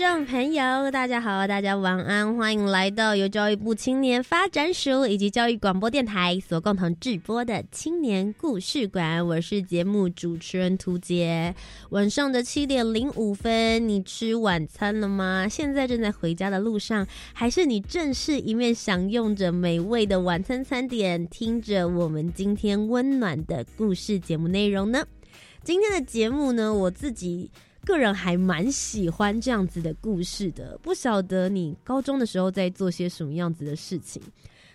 众朋友，大家好，大家晚安，欢迎来到由教育部青年发展署以及教育广播电台所共同制播的青年故事馆。我是节目主持人涂杰。晚上的七点零五分，你吃晚餐了吗？现在正在回家的路上，还是你正是一面享用着美味的晚餐餐点，听着我们今天温暖的故事节目内容呢？今天的节目呢，我自己。个人还蛮喜欢这样子的故事的，不晓得你高中的时候在做些什么样子的事情。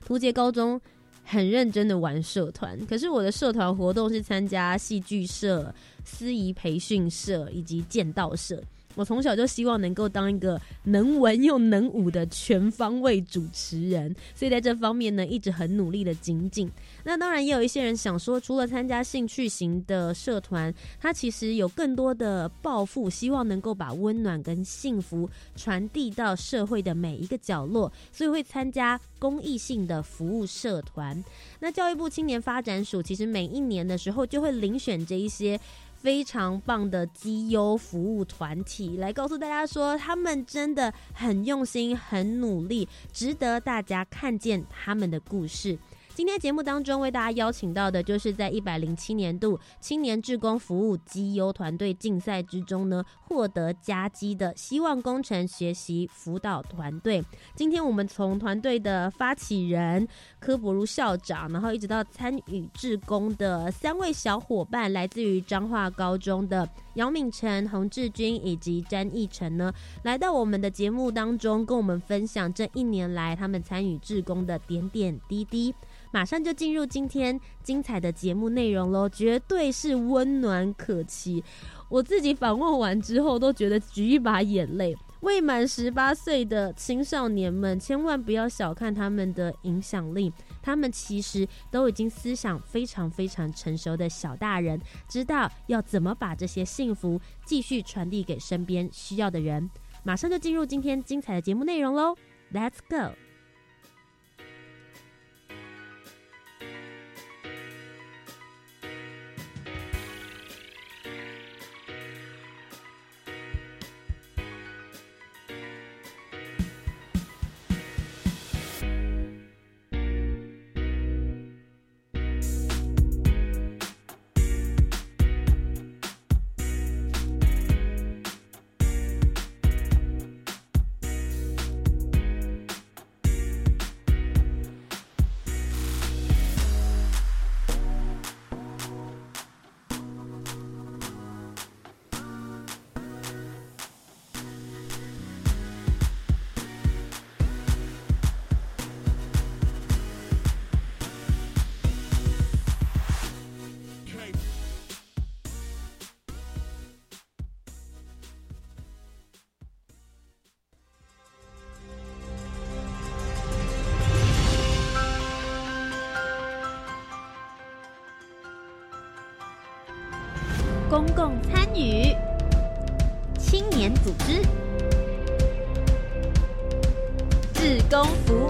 图杰高中很认真的玩社团，可是我的社团活动是参加戏剧社、司仪培训社以及剑道社。我从小就希望能够当一个能文又能武的全方位主持人，所以在这方面呢，一直很努力的精进。那当然也有一些人想说，除了参加兴趣型的社团，他其实有更多的抱负，希望能够把温暖跟幸福传递到社会的每一个角落，所以会参加公益性的服务社团。那教育部青年发展署其实每一年的时候就会遴选这一些。非常棒的绩优服务团体来告诉大家说，他们真的很用心、很努力，值得大家看见他们的故事。今天节目当中为大家邀请到的，就是在一百零七年度青年志工服务绩优团队竞赛之中呢，获得佳绩的希望工程学习辅导团队。今天我们从团队的发起人柯博如校长，然后一直到参与志工的三位小伙伴，来自于彰化高中的姚敏成、洪志军以及詹义成呢，来到我们的节目当中，跟我们分享这一年来他们参与志工的点点滴滴。马上就进入今天精彩的节目内容喽，绝对是温暖可期。我自己访问完之后，都觉得举一把眼泪。未满十八岁的青少年们，千万不要小看他们的影响力，他们其实都已经思想非常非常成熟的小大人，知道要怎么把这些幸福继续传递给身边需要的人。马上就进入今天精彩的节目内容喽，Let's go。公共参与，青年组织，志工服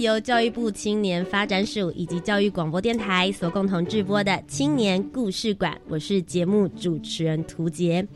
由教育部青年发展署以及教育广播电台所共同制播的青年故事馆，我是节目主持人涂杰。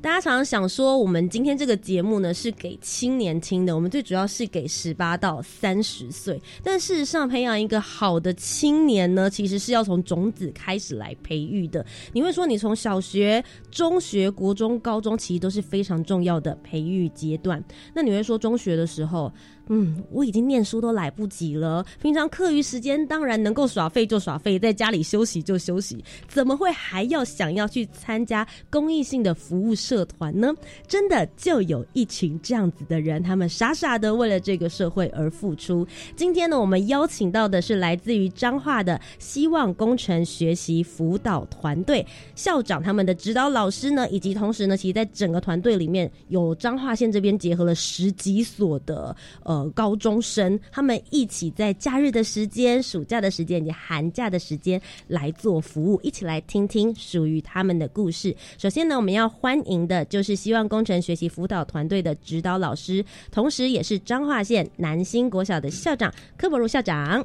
大家常常想说，我们今天这个节目呢是给青年听的，我们最主要是给十八到三十岁。但事实上，培养一个好的青年呢，其实是要从种子开始来培育的。你会说，你从小学、中学、国中、高中，其实都是非常重要的培育阶段。那你会说，中学的时候？嗯，我已经念书都来不及了。平常课余时间当然能够耍废就耍废，在家里休息就休息，怎么会还要想要去参加公益性的服务社团呢？真的就有一群这样子的人，他们傻傻的为了这个社会而付出。今天呢，我们邀请到的是来自于彰化的希望工程学习辅导团队校长，他们的指导老师呢，以及同时呢，其实在整个团队里面有彰化县这边结合了十几所的。呃，呃高中生他们一起在假日的时间、暑假的时间以及寒假的时间来做服务，一起来听听属于他们的故事。首先呢，我们要欢迎的就是希望工程学习辅导团队的指导老师，同时也是彰化县南新国小的校长柯伯如校长。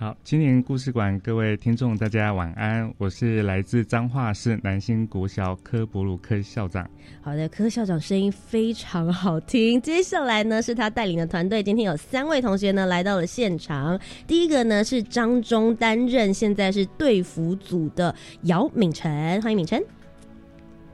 好，青年故事馆各位听众，大家晚安。我是来自彰化市南新国小科博鲁科校长。好的，柯校长声音非常好听。接下来呢，是他带领的团队，今天有三位同学呢来到了现场。第一个呢是张中担任，现在是队服组的姚敏晨，欢迎敏晨。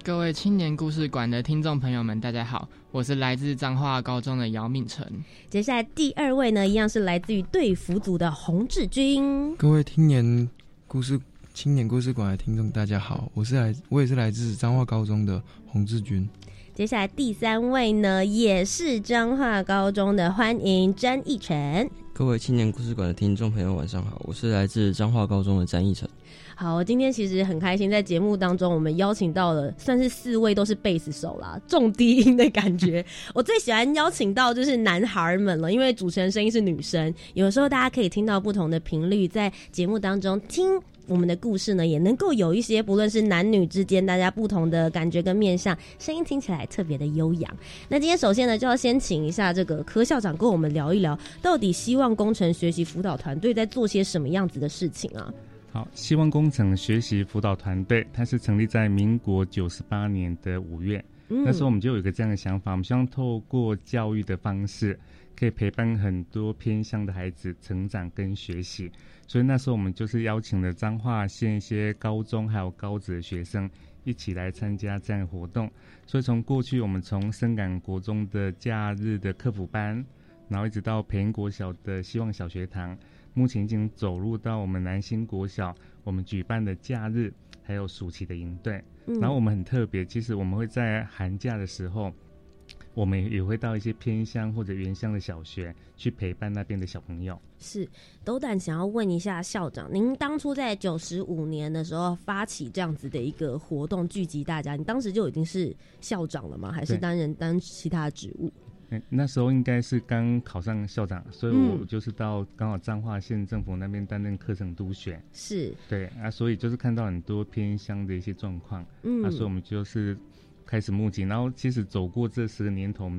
各位青年故事馆的听众朋友们，大家好。我是来自彰化高中的姚敏成。接下来第二位呢，一样是来自于队服组的洪志军。各位青年故事青年故事馆的听众，大家好，我是来我也是来自彰化高中的洪志军。接下来第三位呢，也是彰化高中的，欢迎詹义成。各位青年故事馆的听众朋友，晚上好，我是来自彰化高中的詹义成。好，今天其实很开心，在节目当中，我们邀请到了算是四位都是贝斯手啦，重低音的感觉。我最喜欢邀请到就是男孩们了，因为主持人声音是女生，有时候大家可以听到不同的频率，在节目当中听我们的故事呢，也能够有一些不论是男女之间大家不同的感觉跟面相，声音听起来特别的悠扬。那今天首先呢，就要先请一下这个柯校长跟我们聊一聊，到底希望工程学习辅导团队在做些什么样子的事情啊？好，希望工程学习辅导团队，它是成立在民国九十八年的五月。那时候我们就有一个这样的想法，我们希望透过教育的方式，可以陪伴很多偏乡的孩子成长跟学习。所以那时候我们就是邀请了彰化县一些高中还有高职的学生一起来参加这样的活动。所以从过去我们从深港国中的假日的客服班，然后一直到培英国小的希望小学堂。目前已经走入到我们南新国小，我们举办的假日还有暑期的营队，然后我们很特别，其实我们会在寒假的时候，我们也会到一些偏乡或者原乡的小学去陪伴那边的小朋友。是，斗胆想要问一下校长，您当初在九十五年的时候发起这样子的一个活动，聚集大家，你当时就已经是校长了吗？还是担任担其他职务？那时候应该是刚考上校长，所以我就是到刚好彰化县政府那边担任课程督学。是，对啊，所以就是看到很多偏乡的一些状况，嗯，所以我们就是开始募集，然后其实走过这十个年头，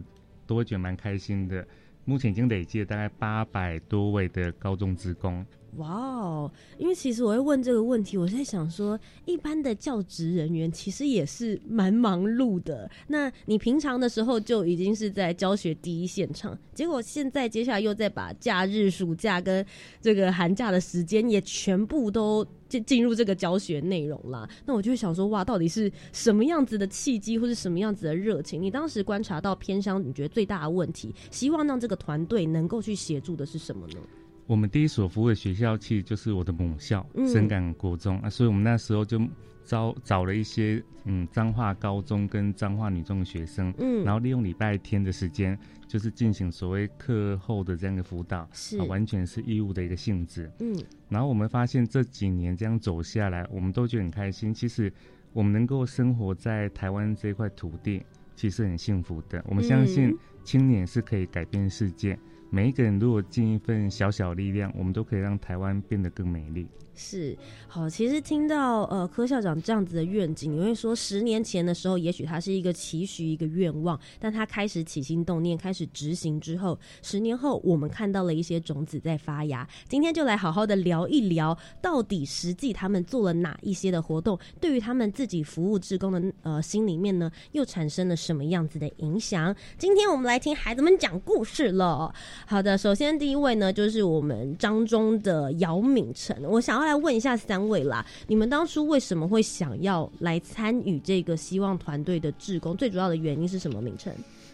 都会觉得蛮开心的。目前已经累计了大概八百多位的高中职工。哇哦！因为其实我会问这个问题，我在想说，一般的教职人员其实也是蛮忙碌的。那你平常的时候就已经是在教学第一现场，结果现在接下来又在把假日、暑假跟这个寒假的时间也全部都进进入这个教学内容啦。那我就会想说，哇，到底是什么样子的契机，或是什么样子的热情？你当时观察到偏乡，你觉得最大的问题，希望让这个团队能够去协助的是什么呢？我们第一所服务的学校其实就是我的母校深港国中啊，所以我们那时候就招找了一些嗯彰化高中跟彰化女中的学生，嗯，然后利用礼拜天的时间，就是进行所谓课后的这样的辅导，是完全是义务的一个性质，嗯，然后我们发现这几年这样走下来，我们都觉得很开心。其实我们能够生活在台湾这块土地，其实很幸福的。我们相信青年是可以改变世界。每一个人如果尽一份小小力量，我们都可以让台湾变得更美丽。是好，其实听到呃柯校长这样子的愿景，你会说十年前的时候，也许他是一个期许、一个愿望，但他开始起心动念、开始执行之后，十年后我们看到了一些种子在发芽。今天就来好好的聊一聊，到底实际他们做了哪一些的活动，对于他们自己服务职工的呃心里面呢，又产生了什么样子的影响？今天我们来听孩子们讲故事了。好的，首先第一位呢，就是我们张中的姚敏成，我想要。来问一下三位啦，你们当初为什么会想要来参与这个希望团队的志工？最主要的原因是什么？名称？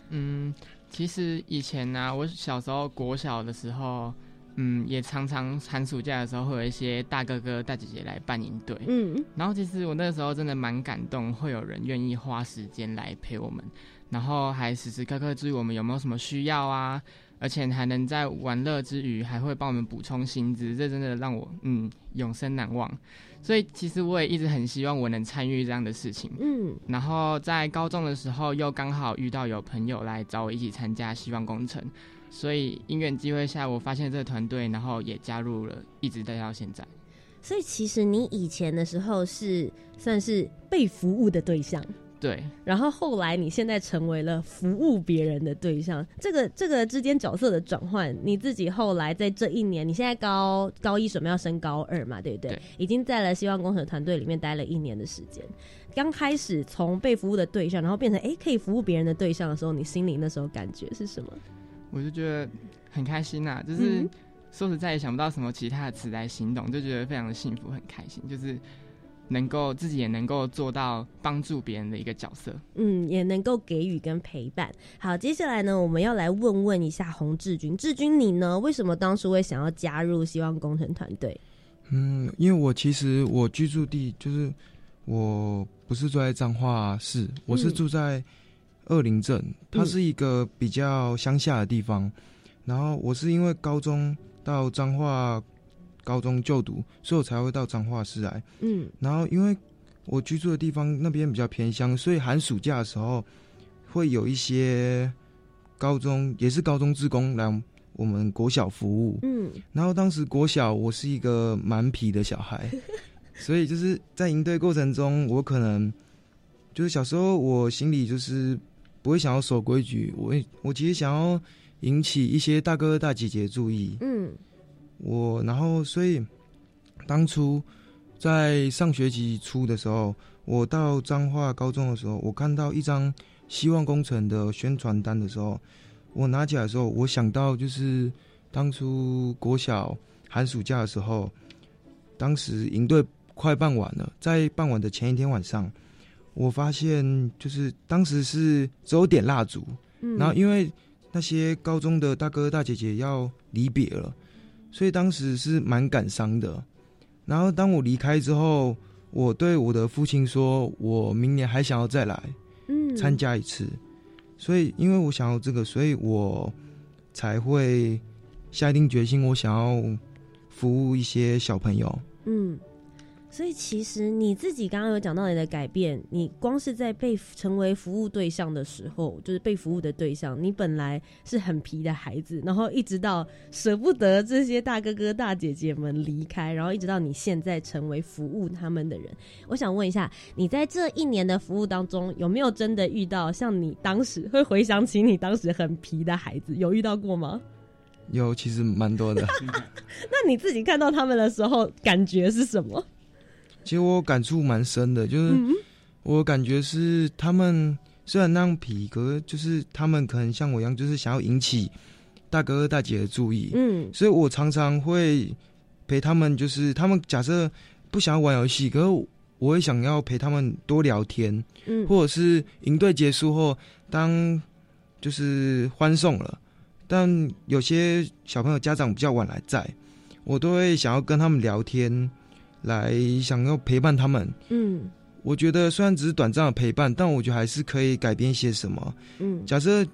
嗯，其实以前呢，我小时候国小的时候，嗯，也常常寒暑假的时候会有一些大哥哥大姐姐来办营队，嗯，然后其实我那个时候真的蛮感动，会有人愿意花时间来陪我们，然后还时时刻刻注意我们有没有什么需要啊。而且还能在玩乐之余，还会帮我们补充薪资，这真的让我嗯永生难忘。所以其实我也一直很希望我能参与这样的事情。嗯，然后在高中的时候，又刚好遇到有朋友来找我一起参加希望工程，所以因缘机会下，我发现这个团队，然后也加入了，一直待到现在。所以其实你以前的时候是算是被服务的对象。对，然后后来你现在成为了服务别人的对象，这个这个之间角色的转换，你自己后来在这一年，你现在高高一准备要升高二嘛，对不对？已经在了希望工程团队里面待了一年的时间，刚开始从被服务的对象，然后变成哎可以服务别人的对象的时候，你心里那时候感觉是什么？我就觉得很开心呐，就是说实在也想不到什么其他的词来形容，就觉得非常的幸福，很开心，就是。能够自己也能够做到帮助别人的一个角色，嗯，也能够给予跟陪伴。好，接下来呢，我们要来问问一下洪志军，志军你呢，为什么当初会想要加入希望工程团队？嗯，因为我其实我居住地就是我不是住在彰化市，我是住在二林镇，它是一个比较乡下的地方。然后我是因为高中到彰化。高中就读，所以我才会到彰化市来。嗯，然后因为我居住的地方那边比较偏乡，所以寒暑假的时候会有一些高中也是高中职工来我们国小服务。嗯，然后当时国小我是一个蛮皮的小孩，所以就是在营队过程中，我可能就是小时候我心里就是不会想要守规矩，我我其实想要引起一些大哥大姐姐注意。嗯。我然后，所以当初在上学期初的时候，我到彰化高中的时候，我看到一张希望工程的宣传单的时候，我拿起来的时候，我想到就是当初国小寒暑假的时候，当时营队快办完了，在办完的前一天晚上，我发现就是当时是只有点蜡烛，然后因为那些高中的大哥大姐姐要离别了。所以当时是蛮感伤的，然后当我离开之后，我对我的父亲说，我明年还想要再来，嗯，参加一次。所以因为我想要这个，所以我才会下定决心，我想要服务一些小朋友，嗯。所以其实你自己刚刚有讲到你的改变，你光是在被成为服务对象的时候，就是被服务的对象，你本来是很皮的孩子，然后一直到舍不得这些大哥哥大姐姐们离开，然后一直到你现在成为服务他们的人。我想问一下，你在这一年的服务当中，有没有真的遇到像你当时会回想起你当时很皮的孩子，有遇到过吗？有，其实蛮多的。那你自己看到他们的时候，感觉是什么？其实我感触蛮深的，就是我感觉是他们虽然那样皮，可是就是他们可能像我一样，就是想要引起大哥哥大姐的注意。嗯，所以我常常会陪他们，就是他们假设不想要玩游戏，可是我会想要陪他们多聊天。嗯，或者是营队结束后，当就是欢送了，但有些小朋友家长比较晚来，在我都会想要跟他们聊天。来想要陪伴他们，嗯，我觉得虽然只是短暂的陪伴，但我觉得还是可以改变些什么。嗯，假设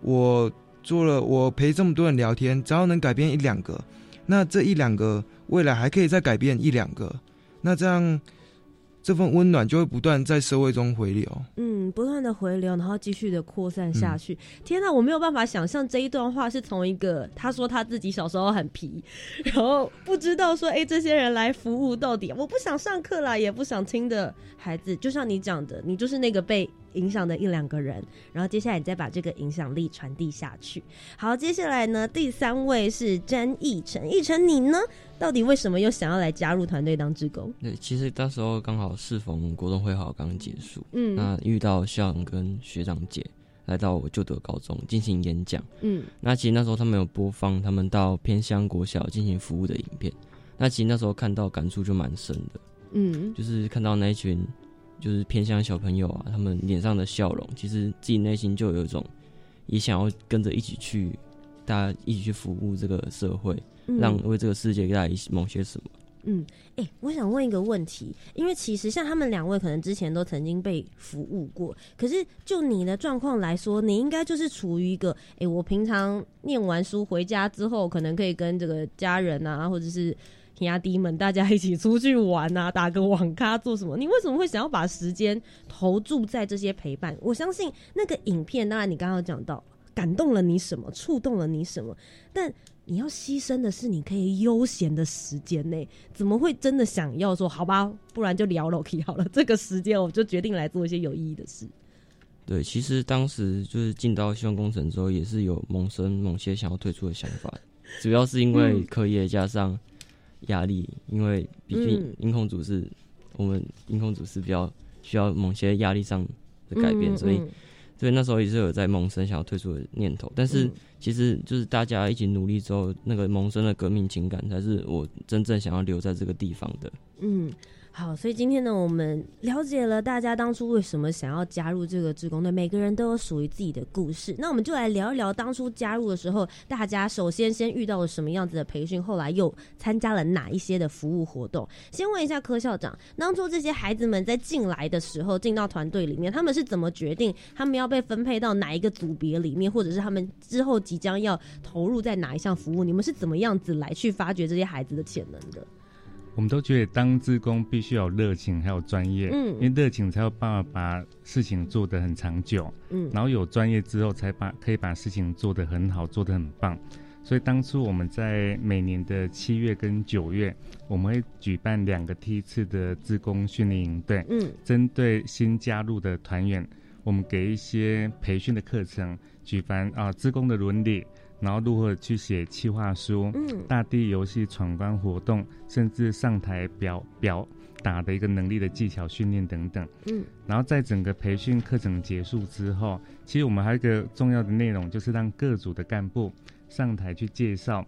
我做了，我陪这么多人聊天，只要能改变一两个，那这一两个未来还可以再改变一两个，那这样这份温暖就会不断在社会中回流，嗯，不断的回流，然后继续的扩散下去。天哪，我没有办法想象这一段话是从一个他说他自己小时候很皮，然后不知道说哎这些人来服务到底，我不想上课啦，也不想听的孩子，就像你讲的，你就是那个被。影响的一两个人，然后接下来你再把这个影响力传递下去。好，接下来呢，第三位是詹义成，义成你呢，到底为什么又想要来加入团队当职工？对，其实那时候刚好适逢国中会考刚结束，嗯，那遇到校长跟学长姐来到我就读高中进行演讲，嗯，那其实那时候他们有播放他们到偏乡国小进行服务的影片，那其实那时候看到感触就蛮深的，嗯，就是看到那一群。就是偏向小朋友啊，他们脸上的笑容，其实自己内心就有一种也想要跟着一起去，大家一起去服务这个社会，让为这个世界带来某些什么。嗯，哎，我想问一个问题，因为其实像他们两位可能之前都曾经被服务过，可是就你的状况来说，你应该就是处于一个，哎，我平常念完书回家之后，可能可以跟这个家人啊，或者是。压低们，大家一起出去玩啊，打个网咖，做什么？你为什么会想要把时间投注在这些陪伴？我相信那个影片，当然你刚刚讲到感动了你什么，触动了你什么，但你要牺牲的是你可以悠闲的时间内，怎么会真的想要说好吧？不然就聊 Loki 好了，这个时间我就决定来做一些有意义的事。对，其实当时就是进到希望工程之后，也是有萌生某些想要退出的想法，主要是因为课业加上。压力，因为毕竟音控组是我们音控组是比较需要某些压力上的改变，所以所以那时候也是有在萌生想要退出的念头。但是其实就是大家一起努力之后，那个萌生的革命情感，才是我真正想要留在这个地方的。嗯。好，所以今天呢，我们了解了大家当初为什么想要加入这个职工队，每个人都有属于自己的故事。那我们就来聊一聊当初加入的时候，大家首先先遇到了什么样子的培训，后来又参加了哪一些的服务活动。先问一下柯校长，当初这些孩子们在进来的时候，进到团队里面，他们是怎么决定他们要被分配到哪一个组别里面，或者是他们之后即将要投入在哪一项服务？你们是怎么样子来去发掘这些孩子的潜能的？我们都觉得当志工必须有热情，还有专业，嗯，因为热情才有办法把事情做得很长久，嗯，然后有专业之后，才把可以把事情做得很好，做得很棒。所以当初我们在每年的七月跟九月，我们会举办两个梯次的志工训练营队，嗯，针对新加入的团员，我们给一些培训的课程，举办啊志工的伦理。然后如何去写企划书？嗯，大地游戏闯关活动，甚至上台表表打的一个能力的技巧训练等等。嗯，然后在整个培训课程结束之后，其实我们还有一个重要的内容，就是让各组的干部上台去介绍，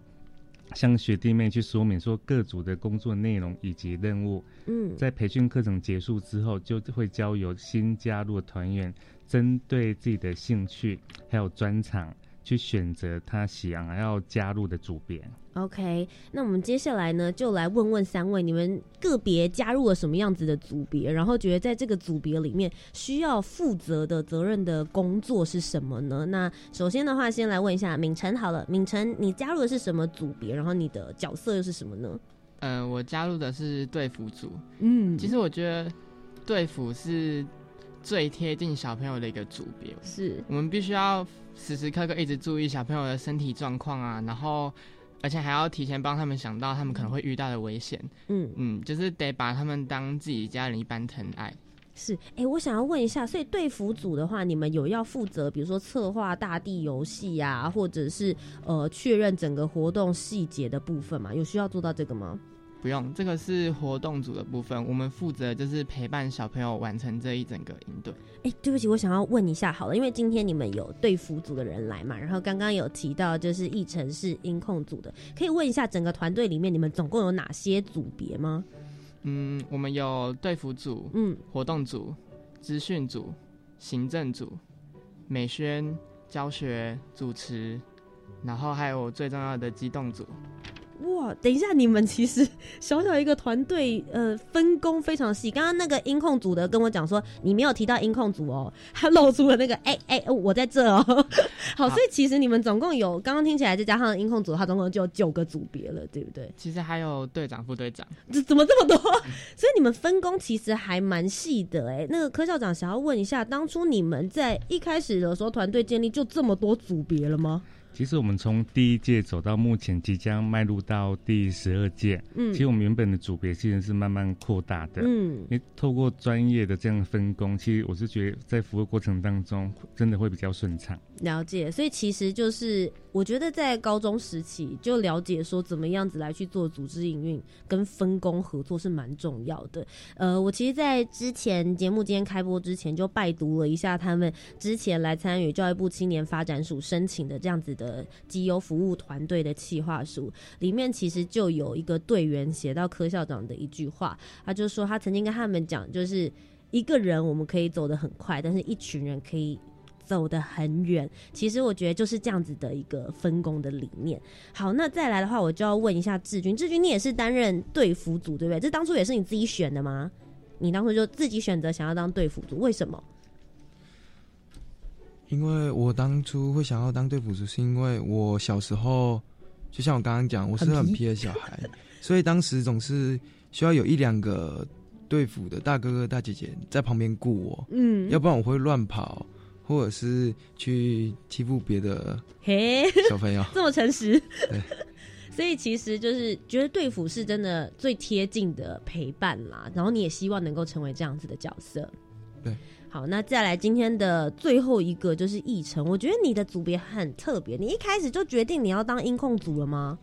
向学弟妹去说明说各组的工作内容以及任务。嗯，在培训课程结束之后，就会交由新加入的团员针对自己的兴趣还有专长。去选择他想要加入的组别。OK，那我们接下来呢，就来问问三位，你们个别加入了什么样子的组别？然后觉得在这个组别里面需要负责的责任的工作是什么呢？那首先的话，先来问一下敏晨好了，敏晨，你加入的是什么组别？然后你的角色又是什么呢？嗯，我加入的是队服组。嗯，其实我觉得队服是。最贴近小朋友的一个组别，是我们必须要时时刻刻一直注意小朋友的身体状况啊，然后而且还要提前帮他们想到他们可能会遇到的危险，嗯嗯，就是得把他们当自己家人一般疼爱。是，哎，我想要问一下，所以队服组的话，你们有要负责，比如说策划大地游戏呀，或者是呃确认整个活动细节的部分吗？有需要做到这个吗？不用，这个是活动组的部分，我们负责就是陪伴小朋友完成这一整个营队。哎，对不起，我想要问一下，好了，因为今天你们有队服组的人来嘛，然后刚刚有提到就是议程是音控组的，可以问一下整个团队里面你们总共有哪些组别吗？嗯，我们有队服组、嗯，活动组、资讯组、行政组、美宣、教学、主持，然后还有最重要的机动组。哇，等一下，你们其实 小小一个团队，呃，分工非常细。刚刚那个音控组的跟我讲说，你没有提到音控组哦，他露出了那个，哎哎，我在这哦。好，所以其实你们总共有，刚刚听起来再加上音控组，他总共就有九个组别了，对不对？其实还有队长、副队长，这怎么这么多？所以你们分工其实还蛮细的，哎。那个柯校长想要问一下，当初你们在一开始的时候，团队建立就这么多组别了吗？其实我们从第一届走到目前即将迈入到第十二届，嗯，其实我们原本的组别其实是慢慢扩大的，嗯，因为透过专业的这样分工，其实我是觉得在服务过程当中真的会比较顺畅。了解，所以其实就是我觉得在高中时期就了解说怎么样子来去做组织营运跟分工合作是蛮重要的。呃，我其实，在之前节目今天开播之前就拜读了一下他们之前来参与教育部青年发展署申请的这样子的基优服务团队的企划书，里面其实就有一个队员写到柯校长的一句话，他就说他曾经跟他们讲，就是一个人我们可以走得很快，但是一群人可以。走得很远，其实我觉得就是这样子的一个分工的理念。好，那再来的话，我就要问一下志军，志军你也是担任队服组对不对？这当初也是你自己选的吗？你当初就自己选择想要当队服组，为什么？因为我当初会想要当队服组，是因为我小时候就像我刚刚讲，我是很皮的小孩，所以当时总是需要有一两个队服的大哥哥大姐姐在旁边顾我，嗯，要不然我会乱跑。或者是去欺负别的嘿小朋友，这么诚实，对，所以其实就是觉得队服是真的最贴近的陪伴啦。然后你也希望能够成为这样子的角色，对。好，那再来今天的最后一个就是议程。我觉得你的组别很特别，你一开始就决定你要当音控组了吗？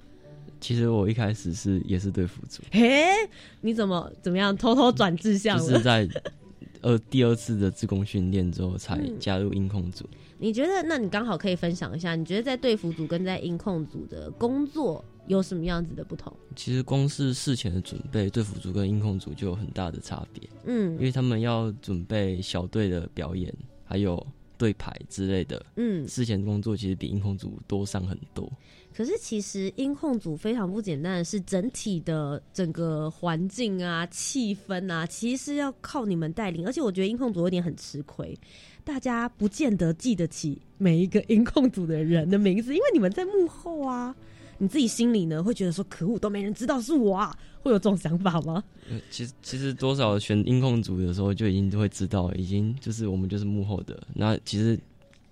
其实我一开始是也是对辅助，嘿，你怎么怎么样偷偷转志向？就是在。呃，第二次的自工训练之后才加入音控组。你觉得？那你刚好可以分享一下，你觉得在队服组跟在音控组的工作有什么样子的不同？其实光是事前的准备，队服组跟音控组就有很大的差别。嗯，因为他们要准备小队的表演，还有对牌之类的。嗯，事前工作其实比音控组多上很多。可是其实音控组非常不简单的是，整体的整个环境啊、气氛啊，其实是要靠你们带领。而且我觉得音控组有点很吃亏，大家不见得记得起每一个音控组的人的名字，因为你们在幕后啊。你自己心里呢会觉得说可恶，都没人知道是我啊，会有这种想法吗？其实其实多少选音控组的时候就已经会知道，已经就是我们就是幕后的。那其实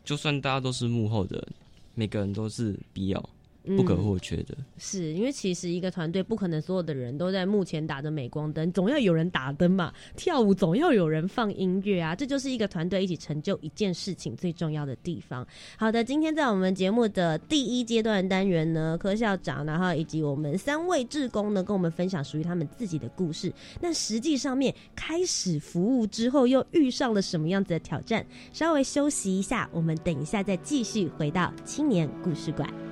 就算大家都是幕后的，每个人都是必要。不可或缺的，是因为其实一个团队不可能所有的人都在幕前打着镁光灯，总要有人打灯嘛。跳舞总要有人放音乐啊，这就是一个团队一起成就一件事情最重要的地方。好的，今天在我们节目的第一阶段单元呢，柯校长，然后以及我们三位志工呢，跟我们分享属于他们自己的故事。那实际上面开始服务之后，又遇上了什么样子的挑战？稍微休息一下，我们等一下再继续回到青年故事馆。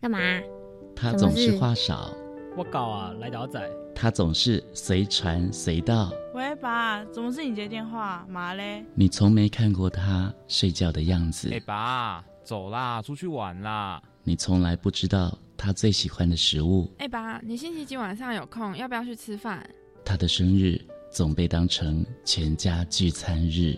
干嘛？他总是话少。我搞啊，来聊仔。他总是随传随到。喂，爸，怎么是你接电话？嘛嘞？你从没看过他睡觉的样子。哎，爸，走啦，出去玩啦。你从来不知道他最喜欢的食物。哎，爸，你星期几晚上有空？要不要去吃饭？他的生日总被当成全家聚餐日。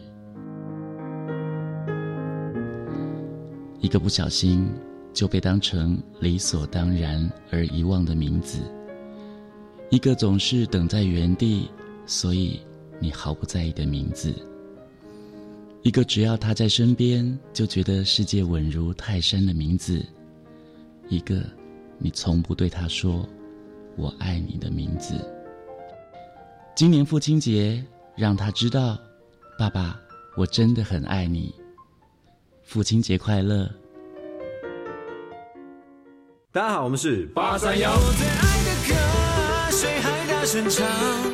一个不小心就被当成理所当然而遗忘的名字，一个总是等在原地，所以你毫不在意的名字，一个只要他在身边就觉得世界稳如泰山的名字，一个你从不对他说“我爱你”的名字。今年父亲节，让他知道，爸爸，我真的很爱你。父亲节快乐！大家好，我们是八三幺。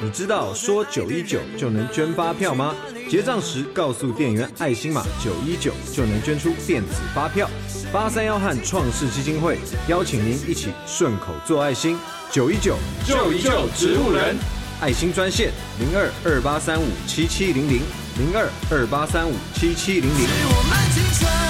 你知道说九一九就能捐发票吗？结账时告诉店员爱心码九一九就能捐出电子发票。八三幺和创世基金会邀请您一起顺口做爱心，九一九救一救植物人。爱心专线零二二八三五七七零零零二二八三五七七零零。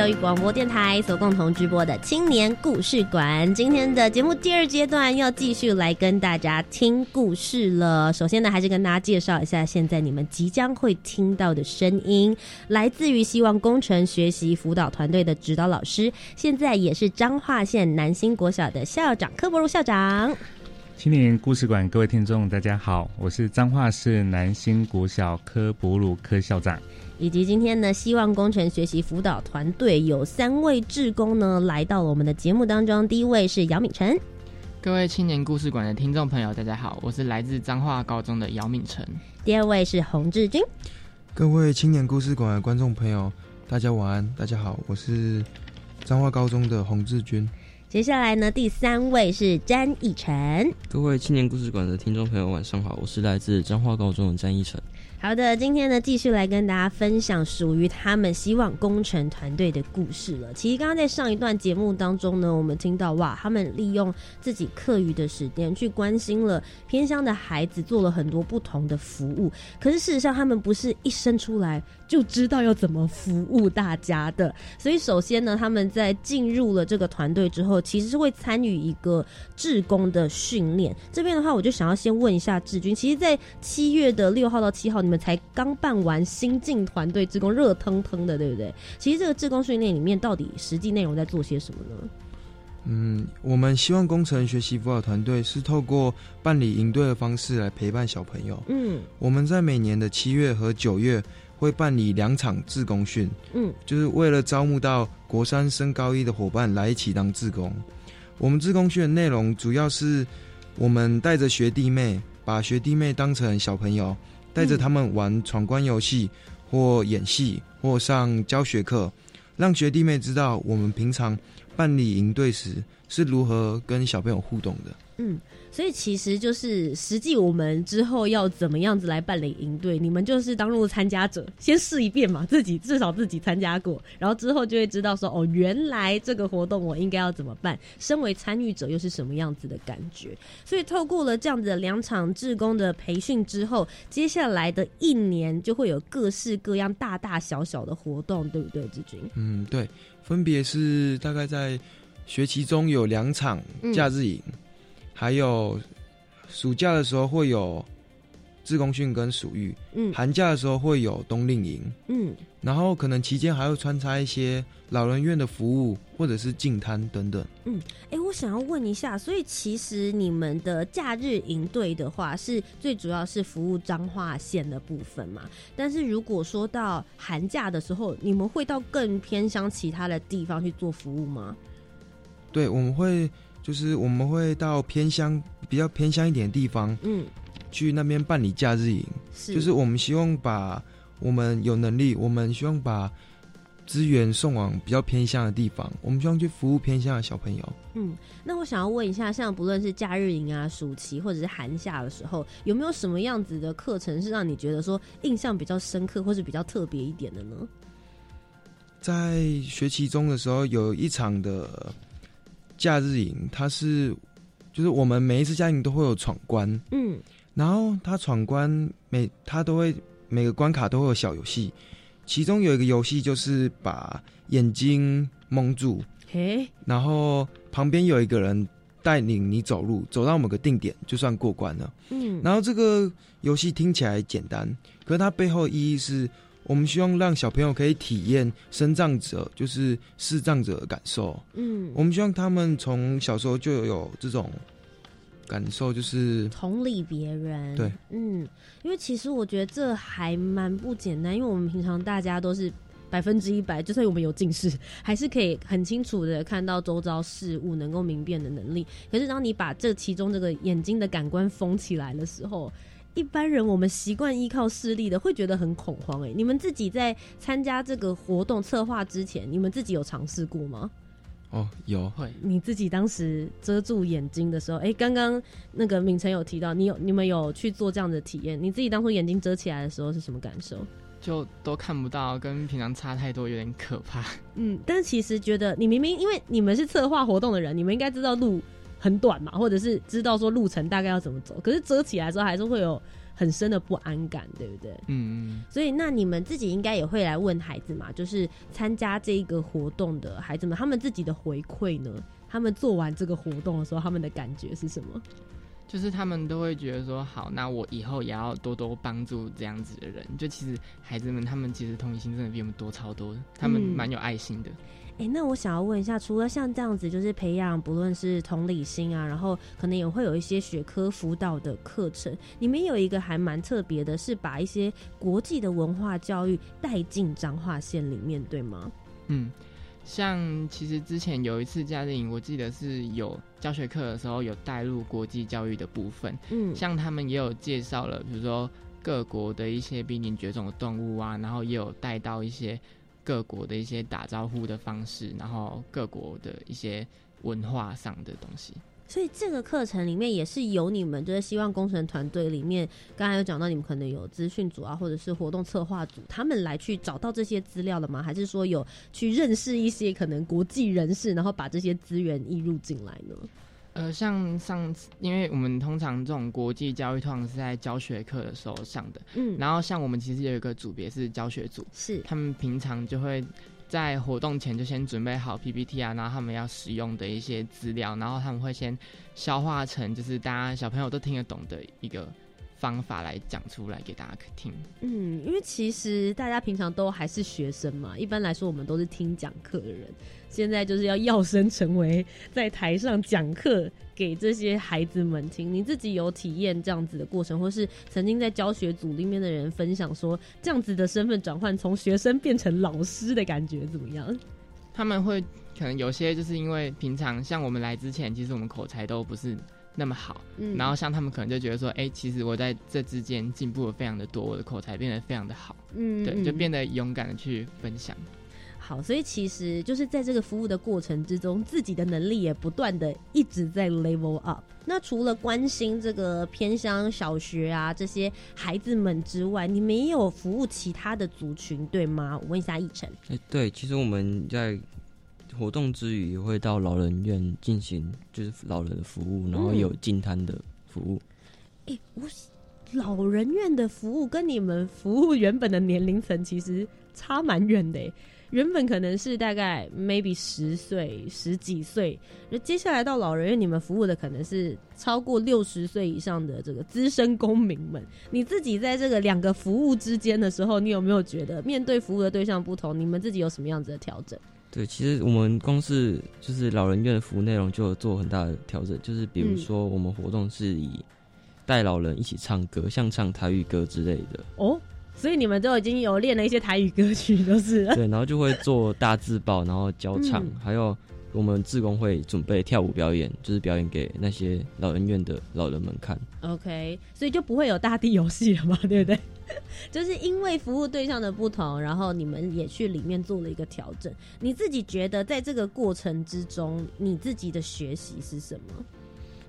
教育广播电台所共同直播的青年故事馆，今天的节目第二阶段要继续来跟大家听故事了。首先呢，还是跟大家介绍一下，现在你们即将会听到的声音，来自于希望工程学习辅导团队的指导老师，现在也是彰化县南兴国小的校长柯博如校长。青年故事馆各位听众，大家好，我是彰化市南新国小柯博如柯校长。以及今天呢，希望工程学习辅导团队有三位志工呢，来到了我们的节目当中。第一位是姚敏成，各位青年故事馆的听众朋友，大家好，我是来自彰化高中的姚敏成。第二位是洪志军，各位青年故事馆的观众朋友，大家晚安，大家好，我是彰化高中的洪志军。接下来呢，第三位是詹义成，各位青年故事馆的听众朋友，晚上好，我是来自彰化高中的詹义成。好的，今天呢，继续来跟大家分享属于他们希望工程团队的故事了。其实刚刚在上一段节目当中呢，我们听到哇，他们利用自己课余的时间去关心了偏乡的孩子，做了很多不同的服务。可是事实上，他们不是一生出来就知道要怎么服务大家的。所以首先呢，他们在进入了这个团队之后，其实是会参与一个志工的训练。这边的话，我就想要先问一下志军，其实，在七月的六号到七号。你们才刚办完新进团队职工热腾腾的，对不对？其实这个职工训练里面到底实际内容在做些什么呢？嗯，我们希望工程学习辅导团队是透过办理营队的方式来陪伴小朋友。嗯，我们在每年的七月和九月会办理两场志工训，嗯，就是为了招募到国三升高一的伙伴来一起当志工。我们志工训的内容主要是我们带着学弟妹，把学弟妹当成小朋友。带着他们玩闯关游戏，或演戏，或上教学课，让学弟妹知道我们平常办理营队时是如何跟小朋友互动的。嗯。所以其实就是实际我们之后要怎么样子来办理营队，你们就是当入参加者，先试一遍嘛，自己至少自己参加过，然后之后就会知道说哦，原来这个活动我应该要怎么办，身为参与者又是什么样子的感觉。所以透过了这样子的两场志工的培训之后，接下来的一年就会有各式各样大大小小的活动，对不对，志军？嗯，对，分别是大概在学期中有两场假日营。还有暑假的时候会有自工训跟暑育，嗯，寒假的时候会有冬令营，嗯，然后可能期间还会穿插一些老人院的服务或者是净滩等等。嗯，哎，我想要问一下，所以其实你们的假日营队的话，是最主要是服务彰化县的部分嘛？但是如果说到寒假的时候，你们会到更偏向其他的地方去做服务吗？对，我们会就是我们会到偏乡比较偏乡一点的地方，嗯。去那边办理假日营，是就是我们希望把我们有能力，我们希望把资源送往比较偏乡的地方，我们希望去服务偏乡的小朋友。嗯，那我想要问一下，像不论是假日营啊、暑期或者是寒假的时候，有没有什么样子的课程是让你觉得说印象比较深刻，或是比较特别一点的呢？在学期中的时候，有一场的假日营，它是就是我们每一次家庭都会有闯关，嗯。然后他闯关每他都会每个关卡都会有小游戏，其中有一个游戏就是把眼睛蒙住，嘿，然后旁边有一个人带领你走路，走到某个定点就算过关了。嗯，然后这个游戏听起来简单，可是它背后意义是我们希望让小朋友可以体验身障者就是视障者的感受。嗯，我们希望他们从小时候就有这种。感受就是同理别人，对，嗯，因为其实我觉得这还蛮不简单，因为我们平常大家都是百分之一百，就算我们有近视，还是可以很清楚的看到周遭事物，能够明辨的能力。可是当你把这其中这个眼睛的感官封起来的时候，一般人我们习惯依靠视力的，会觉得很恐慌。哎，你们自己在参加这个活动策划之前，你们自己有尝试过吗？哦，有会你自己当时遮住眼睛的时候，哎，刚刚那个敏成有提到，你有你们有去做这样的体验？你自己当初眼睛遮起来的时候是什么感受？就都看不到，跟平常差太多，有点可怕。嗯，但是其实觉得你明明因为你们是策划活动的人，你们应该知道路很短嘛，或者是知道说路程大概要怎么走，可是遮起来的时候还是会有。很深的不安感，对不对？嗯嗯。所以，那你们自己应该也会来问孩子嘛？就是参加这一个活动的孩子们，他们自己的回馈呢？他们做完这个活动的时候，他们的感觉是什么？就是他们都会觉得说，好，那我以后也要多多帮助这样子的人。就其实孩子们，他们其实同理心真的比我们多超多，他们蛮有爱心的。哎，那我想要问一下，除了像这样子，就是培养不论是同理心啊，然后可能也会有一些学科辅导的课程。你们有一个还蛮特别的，是把一些国际的文化教育带进彰化县里面，对吗？嗯，像其实之前有一次假日营，我记得是有教学课的时候有带入国际教育的部分。嗯，像他们也有介绍了，比如说各国的一些濒临绝种的动物啊，然后也有带到一些。各国的一些打招呼的方式，然后各国的一些文化上的东西。所以这个课程里面也是有你们，就是希望工程团队里面，刚才有讲到你们可能有资讯组啊，或者是活动策划组，他们来去找到这些资料的吗？还是说有去认识一些可能国际人士，然后把这些资源引入进来呢？呃，像上次，因为我们通常这种国际教育通常是在教学课的时候上的，嗯，然后像我们其实有一个组别是教学组，是他们平常就会在活动前就先准备好 PPT 啊，然后他们要使用的一些资料，然后他们会先消化成就是大家小朋友都听得懂的一个。方法来讲出来给大家听。嗯，因为其实大家平常都还是学生嘛，一般来说我们都是听讲课的人。现在就是要要升成为在台上讲课给这些孩子们听。你自己有体验这样子的过程，或是曾经在教学组里面的人分享说，这样子的身份转换从学生变成老师的感觉怎么样？他们会可能有些就是因为平常像我们来之前，其实我们口才都不是。那么好，嗯然后像他们可能就觉得说，哎，其实我在这之间进步了非常的多，我的口才变得非常的好，嗯，对，就变得勇敢的去分享。好，所以其实就是在这个服务的过程之中，自己的能力也不断的一直在 level up。那除了关心这个偏乡小学啊这些孩子们之外，你没有服务其他的族群对吗？我问一下奕晨。哎，对，其实我们在。活动之余也会到老人院进行，就是老人的服务，然后有进摊的服务。哎，我老人院的服务跟你们服务原本的年龄层其实差蛮远的。原本可能是大概 maybe 十岁、十几岁，那接下来到老人院，你们服务的可能是超过六十岁以上的这个资深公民们。你自己在这个两个服务之间的时候，你有没有觉得面对服务的对象不同，你们自己有什么样子的调整？对，其实我们公司就是老人院的服务内容就有做很大的调整，就是比如说我们活动是以带老人一起唱歌，像唱台语歌之类的。哦。所以你们都已经有练了一些台语歌曲，都是 对，然后就会做大字报，然后教唱，还有我们志工会准备跳舞表演，就是表演给那些老人院的老人们看。OK，所以就不会有大地游戏了嘛，对不对？就是因为服务对象的不同，然后你们也去里面做了一个调整。你自己觉得在这个过程之中，你自己的学习是什么？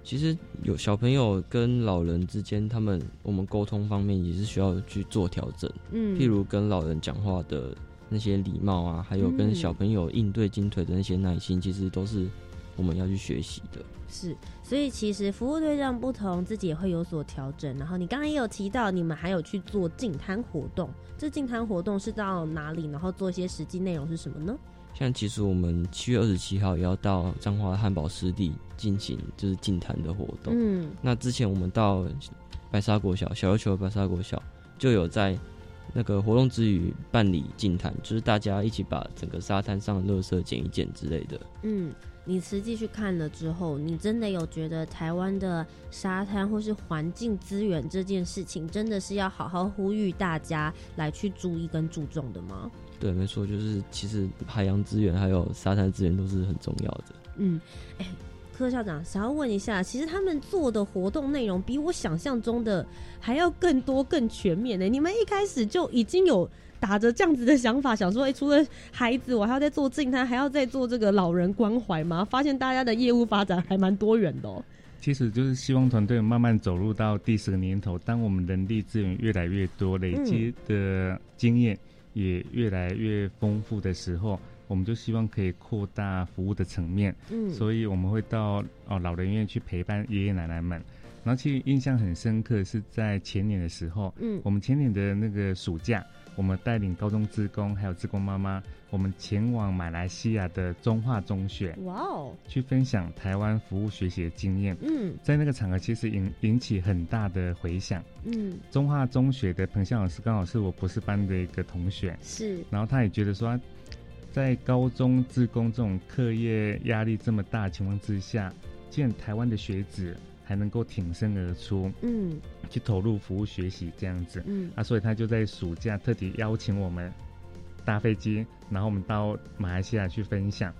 其实有小朋友跟老人之间，他们我们沟通方面也是需要去做调整。嗯，譬如跟老人讲话的那些礼貌啊，还有跟小朋友应对进退的那些耐心，其实都是我们要去学习的。是，所以其实服务对象不同，自己也会有所调整。然后你刚刚也有提到，你们还有去做净摊活动，这净摊活动是到哪里？然后做一些实际内容是什么呢？像其实我们七月二十七号也要到彰化汉堡湿地进行就是净坛的活动。嗯，那之前我们到白沙国小小琉球白沙国小就有在那个活动之余办理净坛，就是大家一起把整个沙滩上的垃圾捡一捡之类的。嗯，你实际去看了之后，你真的有觉得台湾的沙滩或是环境资源这件事情，真的是要好好呼吁大家来去注意跟注重的吗？对，没错，就是其实海洋资源还有沙滩资源都是很重要的。嗯，哎，柯校长想要问一下，其实他们做的活动内容比我想象中的还要更多、更全面呢。你们一开始就已经有打着这样子的想法，想说，哎，除了孩子，我还要再做静滩，还要再做这个老人关怀吗？发现大家的业务发展还蛮多元的哦。其实就是希望团队慢慢走入到第十个年头，当我们人力资源越来越多，累积的经验。也越来越丰富的时候，我们就希望可以扩大服务的层面。嗯，所以我们会到哦老人院去陪伴爷爷奶奶们。然后其实印象很深刻是在前年的时候，嗯，我们前年的那个暑假。我们带领高中职工还有职工妈妈，我们前往马来西亚的中化中学，哇哦，去分享台湾服务学习的经验。嗯，在那个场合其实引引起很大的回响。嗯，中化中学的彭向老师刚好是我博士班的一个同学，是，然后他也觉得说，在高中自工这种课业压力这么大的情况之下，见台湾的学子。还能够挺身而出，嗯，去投入服务学习这样子，嗯，啊，所以他就在暑假特地邀请我们搭飞机，然后我们到马来西亚去分享，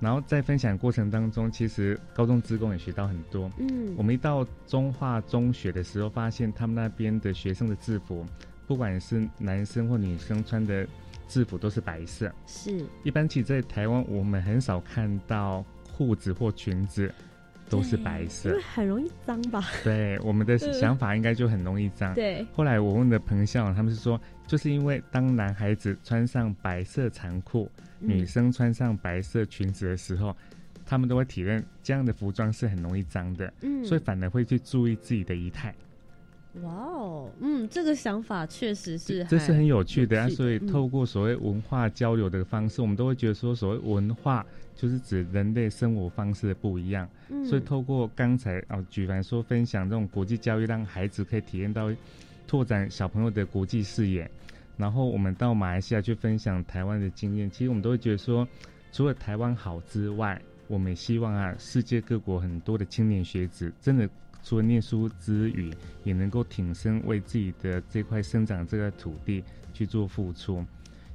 然后在分享过程当中，其实高中职工也学到很多，嗯，我们一到中化中学的时候，发现他们那边的学生的制服，不管是男生或女生穿的制服都是白色，是一般其实在台湾我们很少看到裤子或裙子。都是白色，因为很容易脏吧？对，我们的想法应该就很容易脏。对。后来我问的彭校长，他们是说，就是因为当男孩子穿上白色长裤，女生穿上白色裙子的时候，他们都会体认这样的服装是很容易脏的，嗯，所以反而会去注意自己的仪态。哇哦，嗯，这个想法确实是，这是很有趣的啊。所以透过所谓文化交流的方式，我们都会觉得说，所谓文化就是指人类生活方式的不一样。嗯所以透过刚才哦，举凡说分享这种国际教育，让孩子可以体验到拓展小朋友的国际视野。然后我们到马来西亚去分享台湾的经验，其实我们都会觉得说，除了台湾好之外，我们也希望啊，世界各国很多的青年学子真的。除了念书之余，也能够挺身为自己的这块生长这个土地去做付出。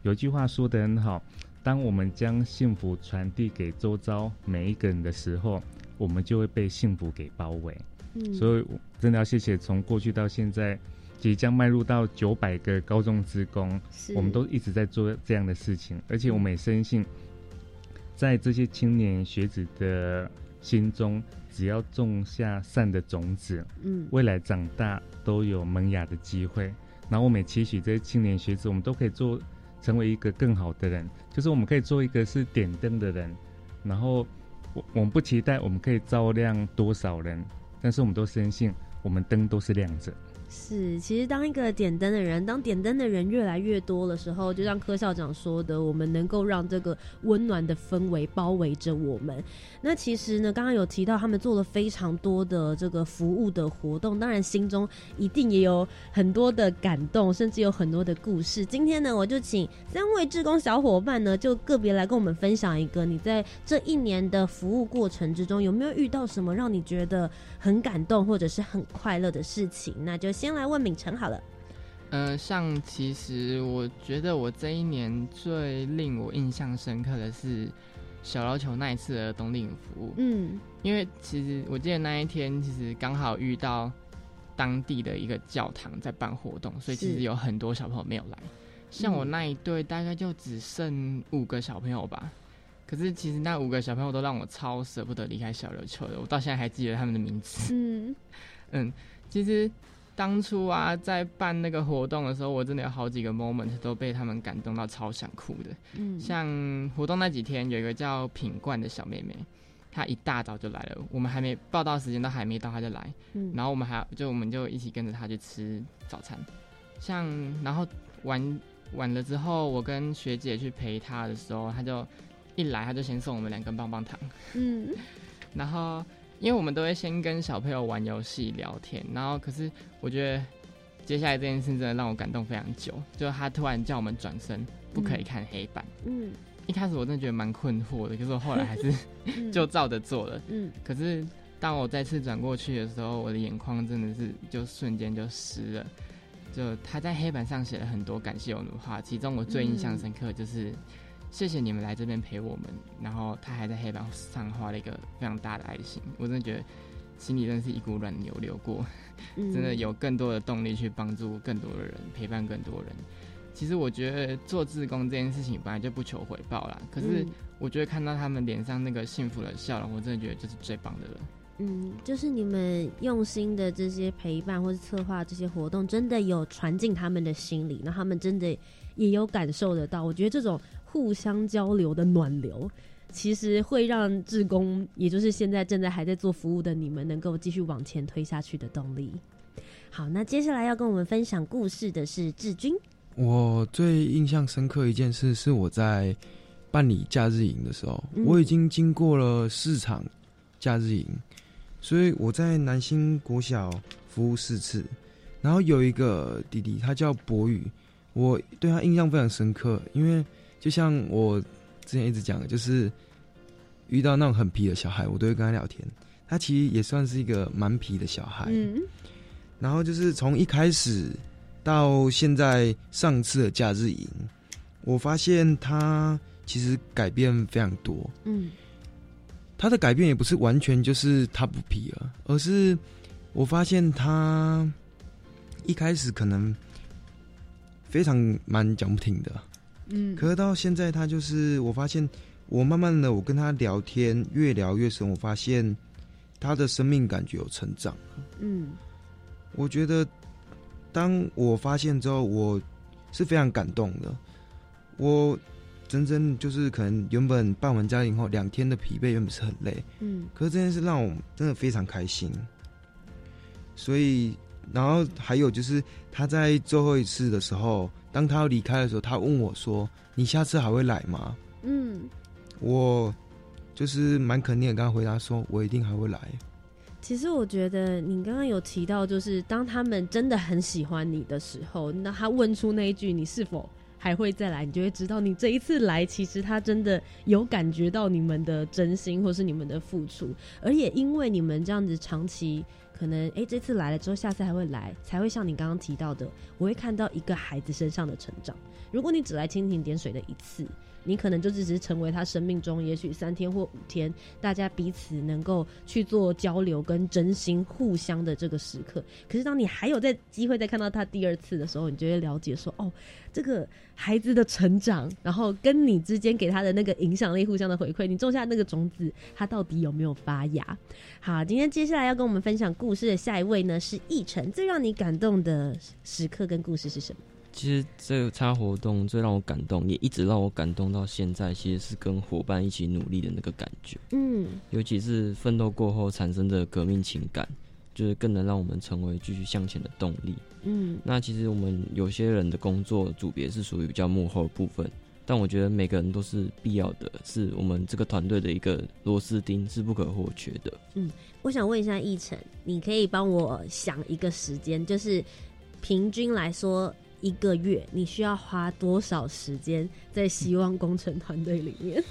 有句话说得很好：，当我们将幸福传递给周遭每一个人的时候，我们就会被幸福给包围。嗯，所以真的要谢谢从过去到现在，即将迈入到九百个高中职工，我们都一直在做这样的事情，而且我们也深信，在这些青年学子的心中。只要种下善的种子，嗯，未来长大都有萌芽的机会。然后我们期许这些青年学子，我们都可以做成为一个更好的人，就是我们可以做一个是点灯的人。然后我我们不期待我们可以照亮多少人，但是我们都深信我们灯都是亮着。是，其实当一个点灯的人，当点灯的人越来越多的时候，就像柯校长说的，我们能够让这个温暖的氛围包围着我们。那其实呢，刚刚有提到他们做了非常多的这个服务的活动，当然心中一定也有很多的感动，甚至有很多的故事。今天呢，我就请三位志工小伙伴呢，就个别来跟我们分享一个你在这一年的服务过程之中，有没有遇到什么让你觉得很感动或者是很快乐的事情？那就先来问敏成好了。呃，像其实我觉得我这一年最令我印象深刻的是。小琉球那一次的冬令营服务，嗯，因为其实我记得那一天其实刚好遇到当地的一个教堂在办活动，所以其实有很多小朋友没有来。像我那一队大概就只剩五个小朋友吧，可是其实那五个小朋友都让我超舍不得离开小琉球的，我到现在还记得他们的名字。嗯 嗯，其实。当初啊，在办那个活动的时候，我真的有好几个 moment 都被他们感动到超想哭的。嗯，像活动那几天，有一个叫品冠的小妹妹，她一大早就来了，我们还没报到时间都还没到，她就来。嗯，然后我们还就我们就一起跟着她去吃早餐。像然后玩完了之后，我跟学姐去陪她的时候，她就一来，她就先送我们两根棒棒糖。嗯，然后。因为我们都会先跟小朋友玩游戏聊天，然后可是我觉得接下来这件事真的让我感动非常久，就他突然叫我们转身，不可以看黑板。嗯，一开始我真的觉得蛮困惑的，可是我后来还是 就照着做了。嗯，可是当我再次转过去的时候，我的眼眶真的是就瞬间就湿了。就他在黑板上写了很多感谢我的话，其中我最印象深刻就是。谢谢你们来这边陪我们，然后他还在黑板上画了一个非常大的爱心，我真的觉得心里真的是一股暖流流过，真的有更多的动力去帮助更多的人，陪伴更多人。其实我觉得做志工这件事情本来就不求回报啦，可是我觉得看到他们脸上那个幸福的笑容，我真的觉得就是最棒的了。嗯，就是你们用心的这些陪伴或是策划这些活动，真的有传进他们的心里，那他们真的也有感受得到。我觉得这种。互相交流的暖流，其实会让志工，也就是现在正在还在做服务的你们，能够继续往前推下去的动力。好，那接下来要跟我们分享故事的是志军。我最印象深刻一件事是我在办理假日营的时候，我已经经过了四场假日营，所以我在南新国小服务四次，然后有一个弟弟，他叫博宇，我对他印象非常深刻，因为。就像我之前一直讲的，就是遇到那种很皮的小孩，我都会跟他聊天。他其实也算是一个蛮皮的小孩。嗯。然后就是从一开始到现在上次的假日营，我发现他其实改变非常多。嗯。他的改变也不是完全就是他不皮了，而是我发现他一开始可能非常蛮讲不听的。嗯，可是到现在，他就是我发现，我慢慢的我跟他聊天，越聊越深，我发现他的生命感觉有成长。嗯，我觉得当我发现之后，我是非常感动的。我真正就是可能原本办完家庭后两天的疲惫原本是很累，嗯，可是这件事让我真的非常开心。所以，然后还有就是他在最后一次的时候。当他要离开的时候，他问我说：“你下次还会来吗？”嗯，我就是蛮肯定的跟他回答说：“我一定还会来。”其实我觉得你刚刚有提到，就是当他们真的很喜欢你的时候，那他问出那一句“你是否还会再来”，你就会知道你这一次来，其实他真的有感觉到你们的真心，或是你们的付出，而也因为你们这样子长期。可能哎，这次来了之后，下次还会来，才会像你刚刚提到的，我会看到一个孩子身上的成长。如果你只来蜻蜓点水的一次。你可能就只是成为他生命中也许三天或五天，大家彼此能够去做交流跟真心互相的这个时刻。可是当你还有在机会再看到他第二次的时候，你就会了解说，哦，这个孩子的成长，然后跟你之间给他的那个影响力互相的回馈，你种下那个种子，他到底有没有发芽？好，今天接下来要跟我们分享故事的下一位呢是奕晨，最让你感动的时刻跟故事是什么？其实这个参加活动最让我感动，也一直让我感动到现在，其实是跟伙伴一起努力的那个感觉。嗯，尤其是奋斗过后产生的革命情感，就是更能让我们成为继续向前的动力。嗯，那其实我们有些人的工作组别是属于比较幕后的部分，但我觉得每个人都是必要的，是我们这个团队的一个螺丝钉，是不可或缺的。嗯，我想问一下奕晨，你可以帮我想一个时间，就是平均来说一个月你需要花多少时间在希望工程团队里面？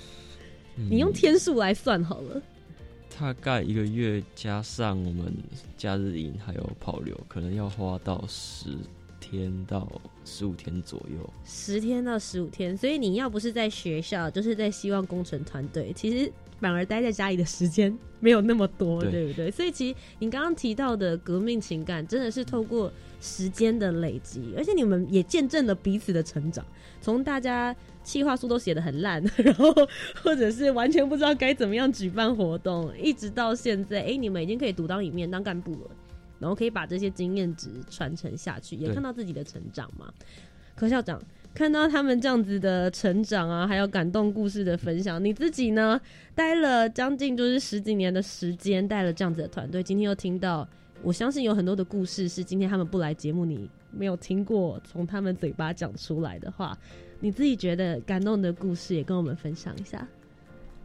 你用天数来算好了。大概一个月加上我们假日营还有跑流，可能要花到十天到十五天左右。十天到十五天，所以你要不是在学校，就是在希望工程团队，其实反而待在家里的时间 没有那么多，对不对？所以其实你刚刚提到的革命情感，真的是透过时间的累积，而且你们也见证了彼此的成长，从大家。企划书都写的很烂，然后或者是完全不知道该怎么样举办活动，一直到现在，哎，你们已经可以独当一面当干部了，然后可以把这些经验值传承下去，也看到自己的成长嘛。柯校长看到他们这样子的成长啊，还有感动故事的分享，你自己呢，待了将近就是十几年的时间，带了这样子的团队，今天又听到，我相信有很多的故事是今天他们不来节目，你没有听过从他们嘴巴讲出来的话。你自己觉得感动的故事，也跟我们分享一下。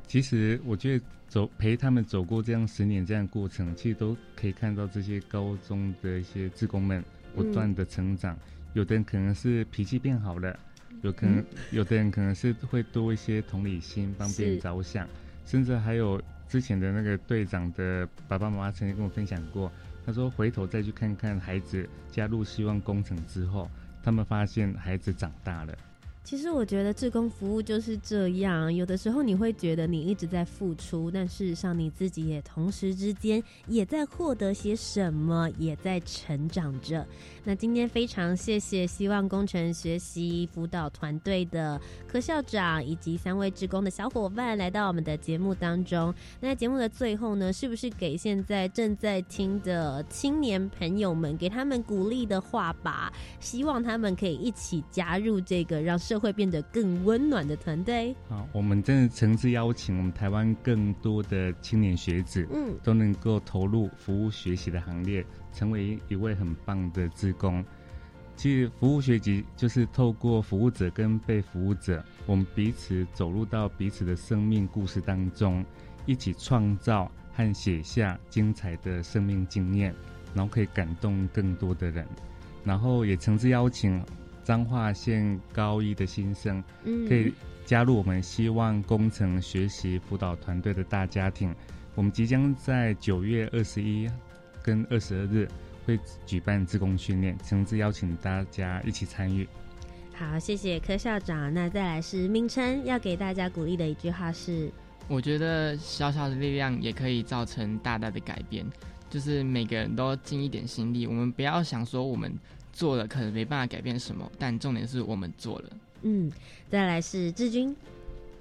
其实我觉得走陪他们走过这样十年这样过程，其实都可以看到这些高中的一些职工们不断的成长。有的人可能是脾气变好了，有可能有的人可能是会多一些同理心，帮别人着想。甚至还有之前的那个队长的爸爸妈妈曾经跟我分享过，他说回头再去看看孩子加入希望工程之后，他们发现孩子长大了。其实我觉得志工服务就是这样，有的时候你会觉得你一直在付出，但事实上你自己也同时之间也在获得些什么，也在成长着。那今天非常谢谢希望工程学习辅导团队的柯校长以及三位志工的小伙伴来到我们的节目当中。那节目的最后呢，是不是给现在正在听的青年朋友们，给他们鼓励的话吧？希望他们可以一起加入这个让。社会变得更温暖的团队。好，我们真的诚挚邀请我们台湾更多的青年学子，嗯，都能够投入服务学习的行列，成为一位很棒的职工。其实，服务学习就是透过服务者跟被服务者，我们彼此走入到彼此的生命故事当中，一起创造和写下精彩的生命经验，然后可以感动更多的人。然后也诚挚邀请。彰化县高一的新生，嗯可以加入我们希望工程学习辅导团队的大家庭。我们即将在九月二十一跟二十二日会举办自工训练，诚挚邀请大家一起参与。好，谢谢柯校长。那再来是明琛要给大家鼓励的一句话是：我觉得小小的力量也可以造成大大的改变，就是每个人都尽一点心力。我们不要想说我们。做了可能没办法改变什么，但重点是我们做了。嗯，再来是志军，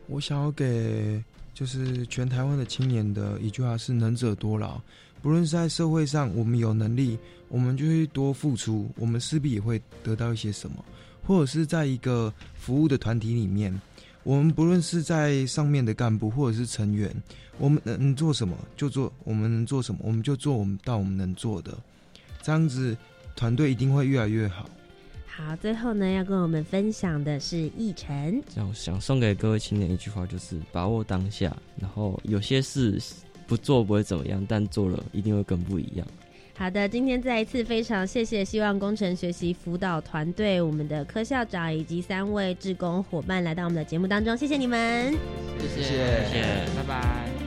我想要给就是全台湾的青年的一句话是：能者多劳。不论是在社会上，我们有能力，我们就会多付出，我们势必也会得到一些什么。或者是在一个服务的团体里面，我们不论是在上面的干部或者是成员，我们能做什么就做，我们能做什么我们就做我们到我们能做的，这样子。团队一定会越来越好。好，最后呢，要跟我们分享的是奕晨。想想送给各位青年一句话，就是把握当下。然后有些事不做不会怎么样，但做了一定会更不一样。好的，今天再一次非常谢谢希望工程学习辅导团队，我们的柯校长以及三位志工伙伴来到我们的节目当中，谢谢你们，谢谢，谢谢，拜拜。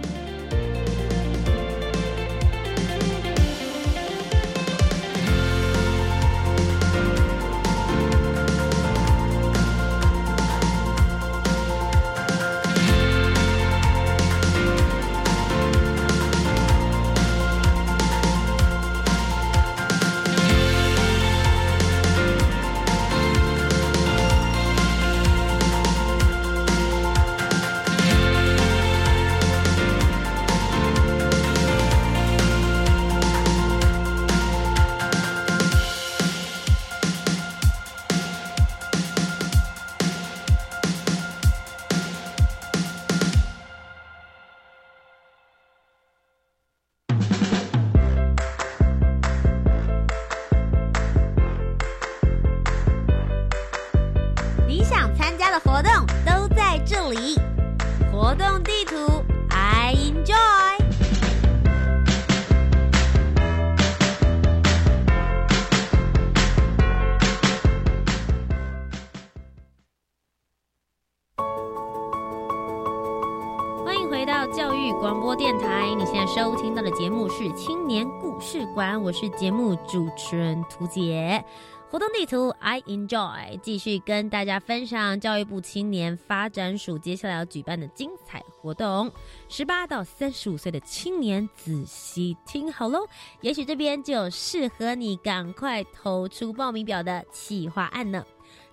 教育广播电台，你现在收听到的节目是青年故事馆，我是节目主持人涂杰。活动地图，I enjoy，继续跟大家分享教育部青年发展署接下来要举办的精彩活动。十八到三十五岁的青年，仔细听好喽，也许这边就有适合你，赶快投出报名表的企划案呢。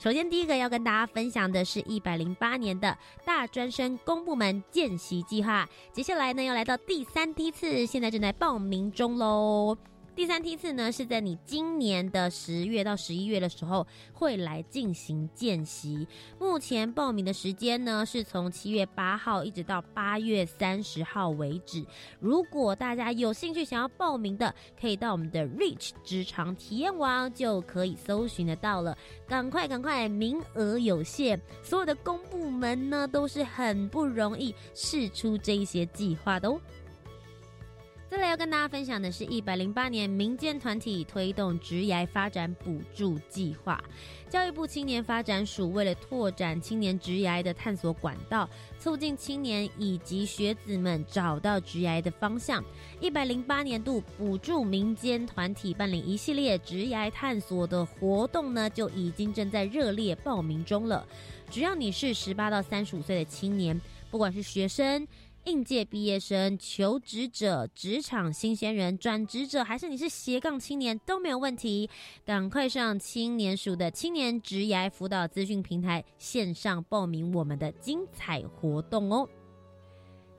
首先，第一个要跟大家分享的是一百零八年的大专生公部门见习计划，接下来呢要来到第三梯次，现在正在报名中喽。第三梯次呢，是在你今年的十月到十一月的时候会来进行见习。目前报名的时间呢，是从七月八号一直到八月三十号为止。如果大家有兴趣想要报名的，可以到我们的 Reach 职场体验网就可以搜寻得到了。赶快赶快，名额有限，所有的公部门呢都是很不容易试出这一些计划的哦。再来要跟大家分享的是，一百零八年民间团体推动职涯发展补助计划。教育部青年发展署为了拓展青年职涯的探索管道，促进青年以及学子们找到职涯的方向，一百零八年度补助民间团体办理一系列职涯探索的活动呢，就已经正在热烈报名中了。只要你是十八到三十五岁的青年，不管是学生。应届毕业生、求职者、职场新鲜人、转职者，还是你是斜杠青年都没有问题。赶快上青年署的青年职涯辅导资讯平台线上报名我们的精彩活动哦。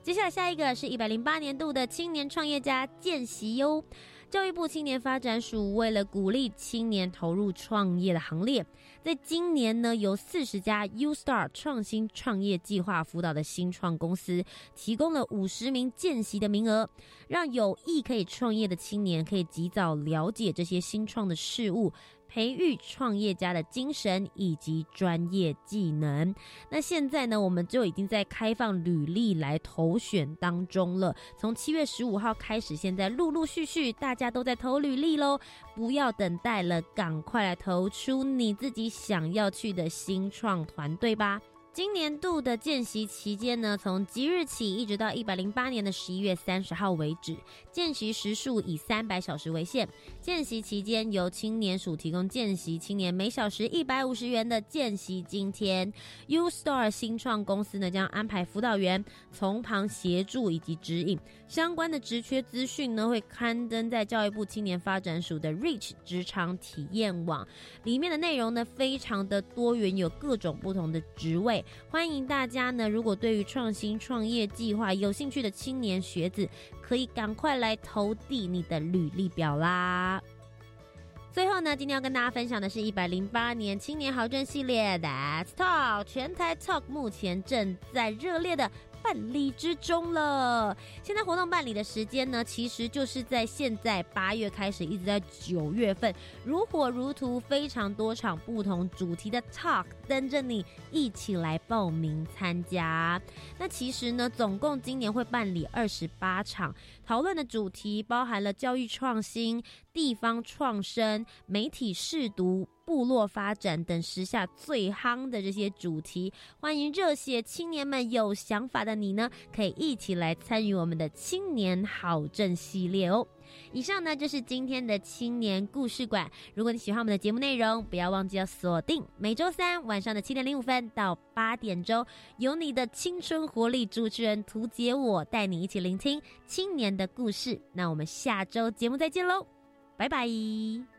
接下来下一个是一百零八年度的青年创业家见习哟。教育部青年发展署为了鼓励青年投入创业的行列，在今年呢，由四十家 U Star 创新创业计划辅导的新创公司，提供了五十名见习的名额，让有意可以创业的青年可以及早了解这些新创的事物。培育创业家的精神以及专业技能。那现在呢，我们就已经在开放履历来投选当中了。从七月十五号开始，现在陆陆续续大家都在投履历喽，不要等待了，赶快来投出你自己想要去的新创团队吧。今年度的见习期间呢，从即日起一直到一百零八年的十一月三十号为止，见习时数以三百小时为限。见习期间由青年署提供见习青年每小时一百五十元的见习津贴。U Star 新创公司呢将安排辅导员从旁协助以及指引。相关的职缺资讯呢会刊登在教育部青年发展署的 Reach 职场体验网，里面的内容呢非常的多元，有各种不同的职位。欢迎大家呢，如果对于创新创业计划有兴趣的青年学子，可以赶快来投递你的履历表啦。最后呢，今天要跟大家分享的是一百零八年青年豪政系列的 Talk 全台 Talk，目前正在热烈的。办理之中了。现在活动办理的时间呢，其实就是在现在八月开始，一直在九月份，如火如荼，非常多场不同主题的 talk 等着你一起来报名参加。那其实呢，总共今年会办理二十八场，讨论的主题包含了教育创新、地方创生、媒体试读。部落发展等时下最夯的这些主题，欢迎热血青年们有想法的你呢，可以一起来参与我们的青年好政系列哦。以上呢就是今天的青年故事馆。如果你喜欢我们的节目内容，不要忘记要锁定每周三晚上的七点零五分到八点钟，有你的青春活力主持人涂杰，我带你一起聆听青年的故事。那我们下周节目再见喽，拜拜。